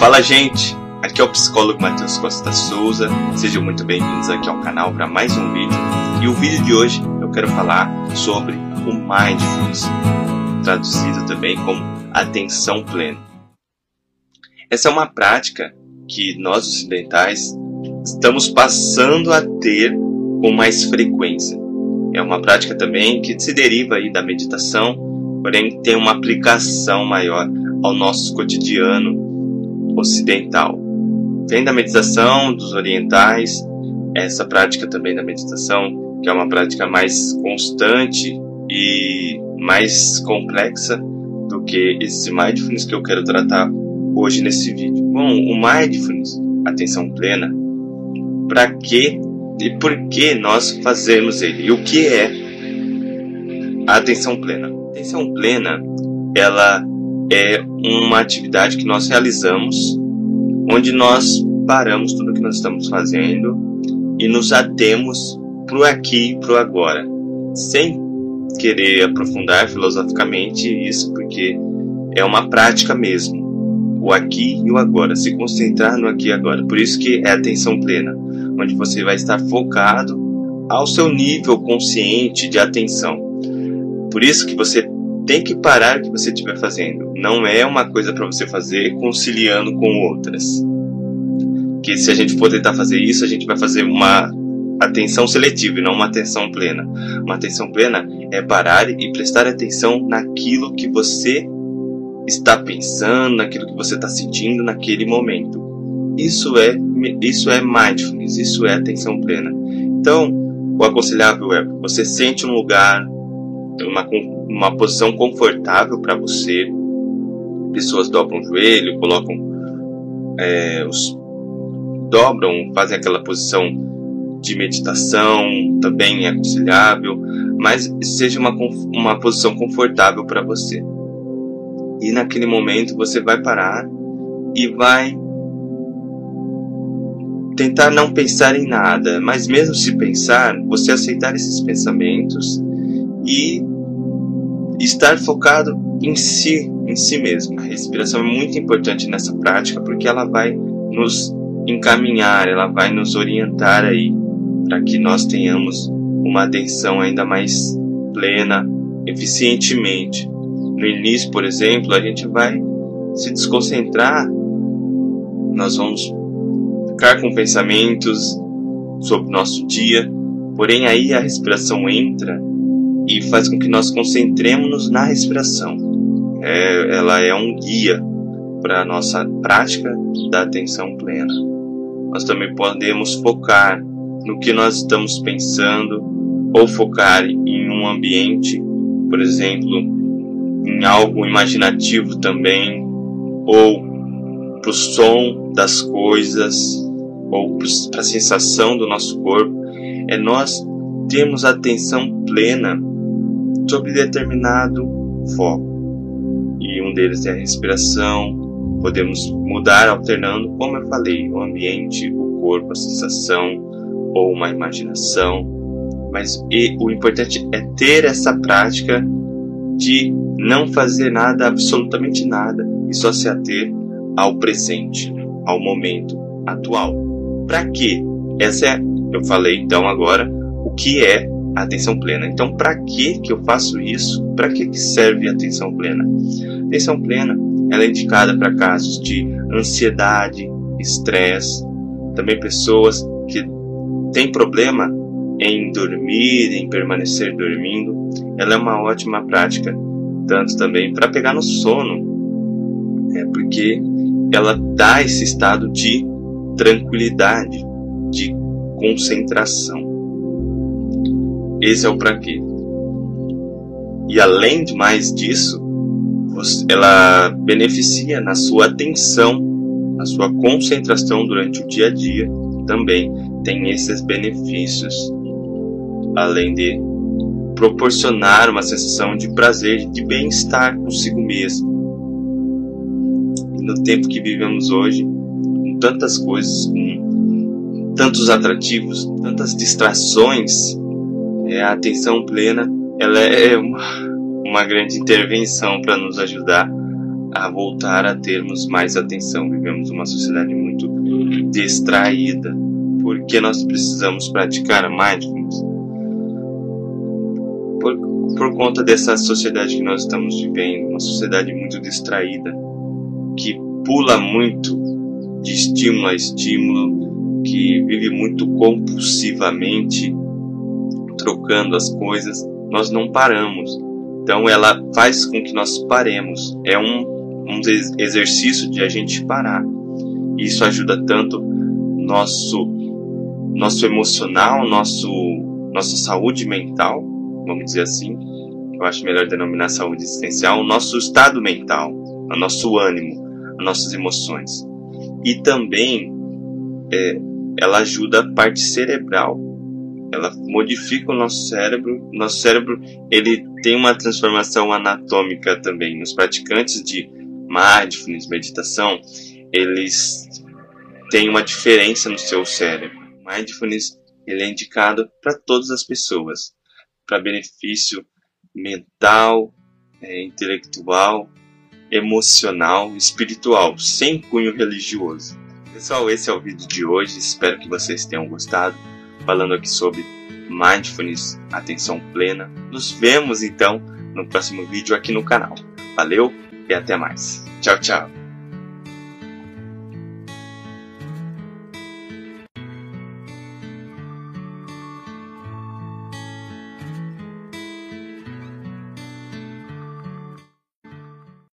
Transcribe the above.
Fala, gente! Aqui é o psicólogo Matheus Costa Souza. Sejam muito bem-vindos aqui ao canal para mais um vídeo. E o vídeo de hoje eu quero falar sobre o mindfulness, traduzido também como atenção plena. Essa é uma prática que nós ocidentais estamos passando a ter com mais frequência. É uma prática também que se deriva aí da meditação, porém tem uma aplicação maior ao nosso cotidiano ocidental. Vem da meditação dos orientais, essa prática também da meditação, que é uma prática mais constante e mais complexa do que esse mindfulness que eu quero tratar hoje nesse vídeo. Bom, o mindfulness, atenção plena, para que e por que nós fazemos ele? E o que é a atenção plena? A atenção plena, ela é uma atividade que nós realizamos onde nós paramos tudo que nós estamos fazendo e nos atemos pro aqui e pro agora, sem querer aprofundar filosoficamente isso, porque é uma prática mesmo. O aqui e o agora, se concentrar no aqui e agora. Por isso que é atenção plena, onde você vai estar focado ao seu nível consciente de atenção. Por isso que você tem que parar o que você estiver fazendo. Não é uma coisa para você fazer conciliando com outras. Que se a gente for tentar fazer isso, a gente vai fazer uma atenção seletiva e não uma atenção plena. Uma atenção plena é parar e prestar atenção naquilo que você está pensando, naquilo que você está sentindo naquele momento. Isso é isso é mindfulness, isso é atenção plena. Então, o aconselhável é você sente um lugar, uma, uma posição confortável para você. Pessoas dobram o joelho, colocam é, os dobram, fazem aquela posição de meditação, também é aconselhável, mas seja uma, uma posição confortável para você. E naquele momento você vai parar e vai tentar não pensar em nada, mas mesmo se pensar, você aceitar esses pensamentos e estar focado em si, em si mesmo. A respiração é muito importante nessa prática porque ela vai nos encaminhar, ela vai nos orientar aí para que nós tenhamos uma atenção ainda mais plena, eficientemente. No início, por exemplo, a gente vai se desconcentrar, nós vamos ficar com pensamentos sobre o nosso dia, porém aí a respiração entra e faz com que nós concentremos-nos na respiração. É, ela é um guia para a nossa prática da atenção plena. Nós também podemos focar no que nós estamos pensando ou focar em um ambiente, por exemplo, em algo imaginativo também, ou para o som das coisas, ou para a sensação do nosso corpo. É nós termos atenção plena sobre determinado foco. E um deles é a respiração. Podemos mudar alternando, como eu falei, o ambiente, o corpo, a sensação ou uma imaginação. Mas o importante é ter essa prática de não fazer nada, absolutamente nada, e só se ater ao presente, ao momento atual. Para quê? Essa é, eu falei então agora, o que é atenção plena. Então, para que que eu faço isso? Para que que serve a atenção plena? Atenção plena, ela é indicada para casos de ansiedade, estresse, também pessoas que têm problema em dormir, em permanecer dormindo. Ela é uma ótima prática, tanto também para pegar no sono, é porque ela dá esse estado de tranquilidade, de concentração. Esse é o quê. E além de mais disso, ela beneficia na sua atenção, na sua concentração durante o dia a dia. Também tem esses benefícios, além de proporcionar uma sensação de prazer, de bem-estar consigo mesmo. E no tempo que vivemos hoje, com tantas coisas, com tantos atrativos, tantas distrações, é, a atenção plena ela é uma, uma grande intervenção para nos ajudar a voltar a termos mais atenção. Vivemos uma sociedade muito distraída, porque nós precisamos praticar mindfulness por, por conta dessa sociedade que nós estamos vivendo, uma sociedade muito distraída, que pula muito de estímulo a estímulo, que vive muito compulsivamente, trocando as coisas, nós não paramos. Então ela faz com que nós paremos. É um, um exercício de a gente parar. Isso ajuda tanto nosso nosso emocional, nosso nossa saúde mental, vamos dizer assim. Eu acho melhor denominar saúde existencial, o nosso estado mental, o nosso ânimo, as nossas emoções. E também é, ela ajuda a parte cerebral. Ela modifica o nosso cérebro. Nosso cérebro ele tem uma transformação anatômica também. Os praticantes de mindfulness, meditação, eles têm uma diferença no seu cérebro. Mindfulness ele é indicado para todas as pessoas, para benefício mental, é, intelectual, emocional, espiritual, sem cunho religioso. Pessoal, esse é o vídeo de hoje. Espero que vocês tenham gostado. Falando aqui sobre mindfulness, atenção plena. Nos vemos então no próximo vídeo aqui no canal. Valeu e até mais. Tchau, tchau.